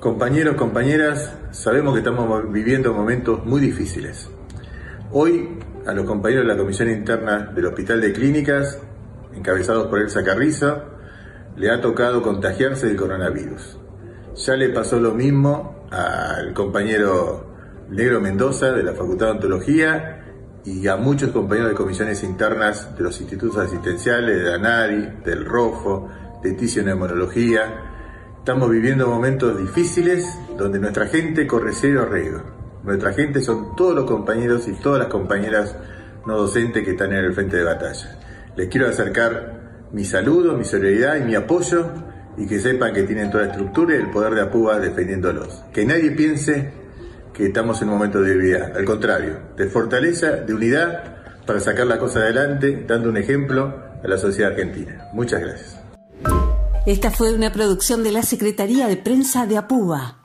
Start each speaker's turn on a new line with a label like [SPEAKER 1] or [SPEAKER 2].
[SPEAKER 1] Compañeros, compañeras, sabemos que estamos viviendo momentos muy difíciles. Hoy, a los compañeros de la Comisión Interna del Hospital de Clínicas, encabezados por Elsa Carrizo, le ha tocado contagiarse del coronavirus. Ya le pasó lo mismo al compañero Negro Mendoza de la Facultad de Ontología y a muchos compañeros de comisiones internas de los institutos asistenciales, de ANARI, del ROFO, de Ticio Neumonología. Estamos viviendo momentos difíciles donde nuestra gente corre cero riesgo. Nuestra gente son todos los compañeros y todas las compañeras no docentes que están en el frente de batalla. Les quiero acercar mi saludo, mi solidaridad y mi apoyo y que sepan que tienen toda la estructura y el poder de APUBA defendiéndolos. Que nadie piense que estamos en un momento de debilidad, al contrario, de fortaleza, de unidad para sacar la cosa adelante, dando un ejemplo a la sociedad argentina. Muchas gracias.
[SPEAKER 2] Esta fue una producción de la Secretaría de Prensa de APUBA.